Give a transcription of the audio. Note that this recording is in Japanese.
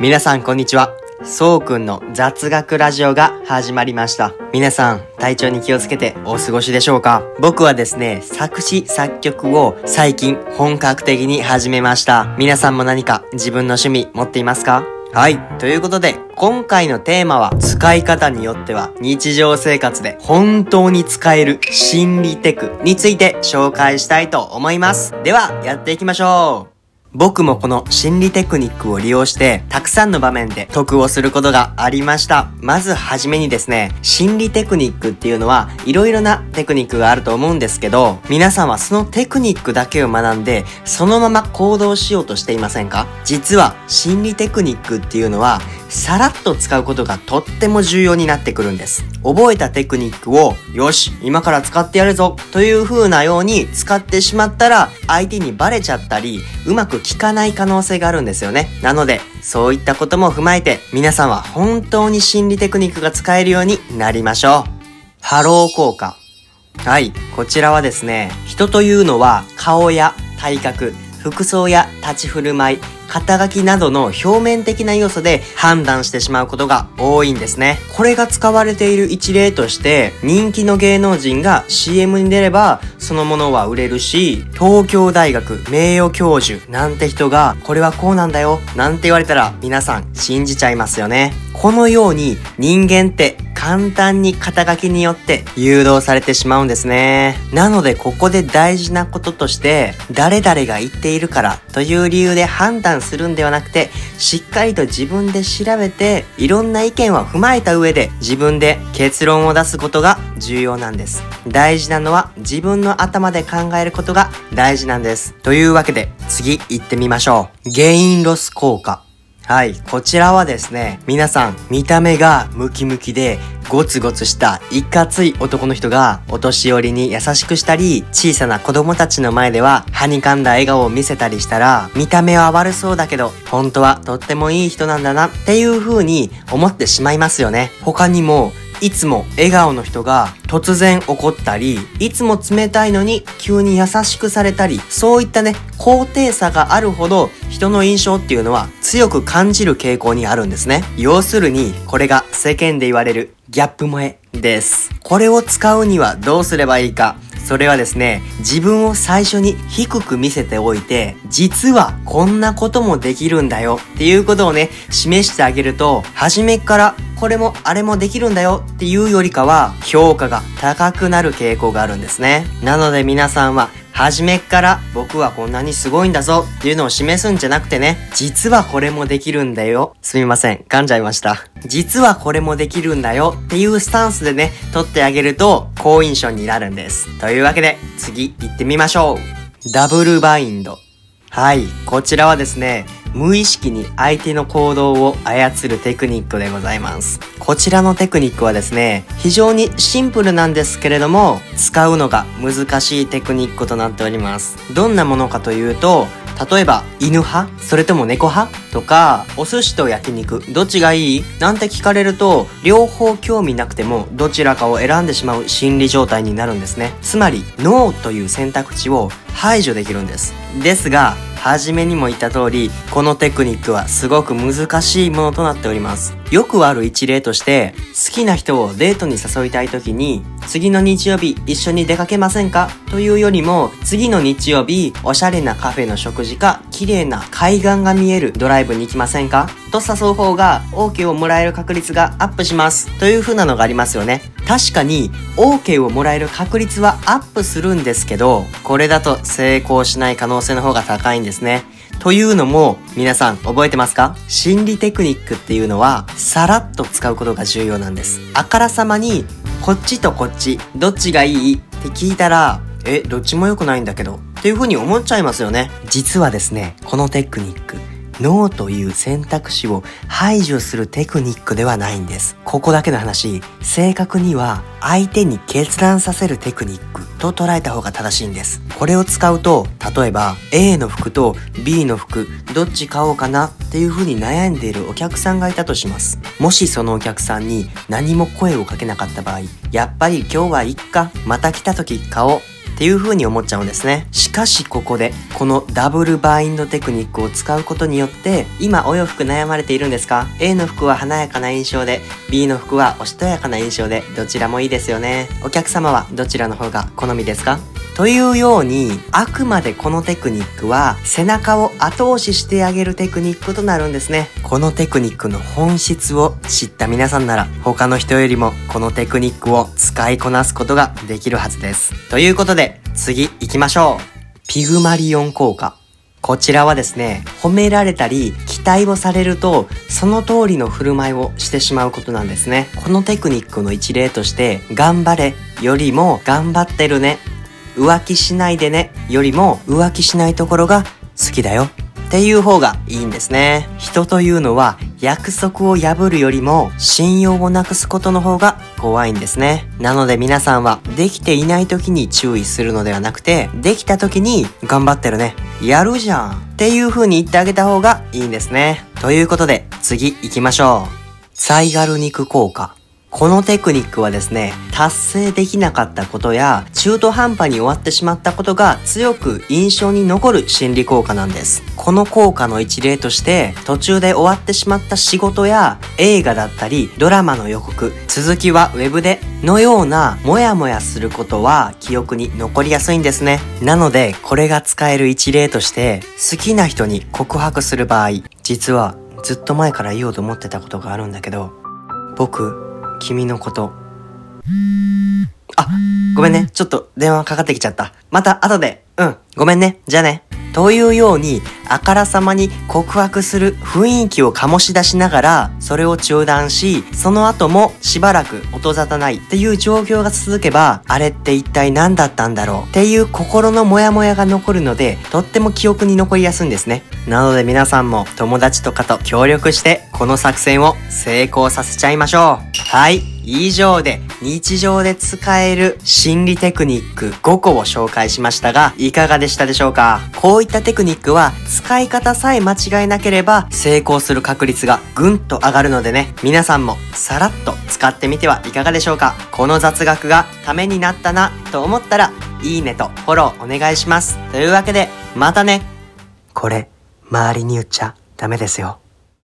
皆さんこんにちは。そうくんの雑学ラジオが始まりました。皆さん、体調に気をつけてお過ごしでしょうか？僕はですね、作詞作曲を最近本格的に始めました。皆さんも何か自分の趣味持っていますか？はい。ということで、今回のテーマは、使い方によっては、日常生活で本当に使える心理テクについて紹介したいと思います。では、やっていきましょう僕もこの心理テクニックを利用して、たくさんの場面で得をすることがありました。まずはじめにですね、心理テクニックっていうのは、いろいろなテクニックがあると思うんですけど、皆さんはそのテクニックだけを学んで、そのまま行動しようとしていませんか？実は、心理テクニックっていうのは、さらっと使うことがとっても重要になってくるんです。覚えたテクニックを、よし、今から使ってやるぞ、という風なように使ってしまったら、相手にバレちゃったり、うまく効かない可能性があるんですよね。なので、そういったことも踏まえて、皆さんは本当に心理テクニックが使えるようになりましょう。ハロー効果。はい、こちらはですね、人というのは顔や体格、服装や立ち振る舞い、肩書きなどの表面的な要素で判断してしまうことが多いんですね。これが使われている一例として、人気の芸能人が CM に出れば、そのものは売れるし、東京大学名誉教授なんて人が、これはこうなんだよ、なんて言われたら皆さん信じちゃいますよね。このように人間って簡単に肩書きによって誘導されてしまうんですね。なのでここで大事なこととして、誰々が言っているからという理由で判断するんではなくて、しっかりと自分で調べて、いろんな意見を踏まえた上で自分で結論を出すことが重要なんです。大事なのは自分の頭で考えることが大事なんです。というわけで次行ってみましょう。ゲインロス効果。はい、こちらはですね、皆さん、見た目がムキムキで、ゴツゴツしたいかつい男の人が、お年寄りに優しくしたり、小さな子供たちの前では、はにかんだ笑顔を見せたりしたら、見た目は悪そうだけど、本当はとってもいい人なんだな、っていう風に思ってしまいますよね。他にも、いつも笑顔の人が突然怒ったり、いつも冷たいのに急に優しくされたり、そういったね、高低差があるほど人の印象っていうのは強く感じる傾向にあるんですね。要するに、これが世間で言われるギャップ萌えです。これを使うにはどうすればいいか。それはですね、自分を最初に低く見せておいて、実はこんなこともできるんだよっていうことをね、示してあげると、初めからこれもあれもできるんだよっていうよりかは、評価が高くなる傾向があるんですね。なので皆さんは、初めっから僕はこんなにすごいんだぞっていうのを示すんじゃなくてね、実はこれもできるんだよ。すみません、噛んじゃいました。実はこれもできるんだよっていうスタンスでね、取ってあげると好印象になるんです。というわけで、次行ってみましょう。ダブルバインド。はい、こちらはですね、無意識に相手の行動を操るテクニックでございます。こちらのテクニックはですね、非常にシンプルなんですけれども、使うのが難しいテクニックとなっております。どんなものかというと、例えば、犬派？それとも猫派？とか、お寿司と焼肉、どっちがいい？なんて聞かれると、両方興味なくても、どちらかを選んでしまう心理状態になるんですね。つまり、ノーという選択肢を排除できるんです。ですが、初めにも言った通り、このテクニックはすごく難しいものとなっております。よくある一例として、好きな人をデートに誘いたい時に、次の日曜日一緒に出かけませんか？というよりも、次の日曜日、おしゃれなカフェの食事か、綺麗な海岸が見えるドライブに行きませんか？と誘う方が、OK をもらえる確率がアップします。という風なのがありますよね。確かに、OK をもらえる確率はアップするんですけど、これだと成功しない可能性の方が高いんですね。というのも、皆さん覚えてますか？心理テクニックっていうのは、さらっと使うことが重要なんです。あからさまに、こっちとこっち、どっちがいいって聞いたら、え、どっちも良くないんだけど、っていうふうに思っちゃいますよね。実はですね、このテクニック、ノーという選択肢を排除するテクニックではないんです。ここだけの話、正確には相手に決断させるテクニックと捉えた方が正しいんです。これを使うと、例えば A の服と B の服、どっち買おうかなっていう風に悩んでいるお客さんがいたとします。もしそのお客さんに何も声をかけなかった場合、やっぱり今日はいっか、また来た時買おう。っていう風に思っちゃうんですね。しかしここで、このダブルバインドテクニックを使うことによって、今お洋服悩まれているんですか ?A の服は華やかな印象で、B の服はおしとやかな印象で、どちらもいいですよね。お客様はどちらの方が好みですか？というように、あくまでこのテクニックは背中を後押ししてあげるテクニックとなるんですね。このテクニックの本質を知った皆さんなら、他の人よりもこのテクニックを使いこなすことができるはずです。ということで、次行きましょう。ピグマリオン効果。こちらはですね、褒められたり、期待をされると、その通りの振る舞いをしてしまうことなんですね。このテクニックの一例として、頑張れよりも頑張ってるね浮気しないでねよりも浮気しないところが好きだよっていう方がいいんですね。人というのは約束を破るよりも信用をなくすことの方が怖いんですね。なので皆さんはできていない時に注意するのではなくて、できた時に頑張ってるね。やるじゃんっていう風に言ってあげた方がいいんですね。ということで次行きましょう。サイガル肉効果。このテクニックはですね、達成できなかったことや中途半端に終わってしまったことが強く印象に残る心理効果なんです。この効果の一例として途中で終わってしまった仕事や映画だったりドラマの予告、続きはウェブでのようなモヤモヤすることは記憶に残りやすいんですね。なのでこれが使える一例として好きな人に告白する場合、実はずっと前から言おうと思ってたことがあるんだけど、僕、君のこと。あ、ごめんね。ちょっと電話かかってきちゃった。また後で。うん。ごめんね。じゃあね。というように、あからさまに告白する雰囲気を醸し出しながら、それを中断し、その後もしばらく音沙汰ないっていう状況が続けば、あれって一体何だったんだろう？っていう心のモヤモヤが残るので、とっても記憶に残りやすいんですね。なので皆さんも友達とかと協力して、この作戦を成功させちゃいましょう。はい。以上で日常で使える心理テクニック5個を紹介しましたが、いかがでしたでしょうか？こういったテクニックは使い方さえ間違えなければ成功する確率がぐんと上がるのでね、皆さんもさらっと使ってみてはいかがでしょうか？この雑学がためになったなと思ったら、いいねとフォローお願いします。というわけで、またねこれ、周りに言っちゃダメですよ。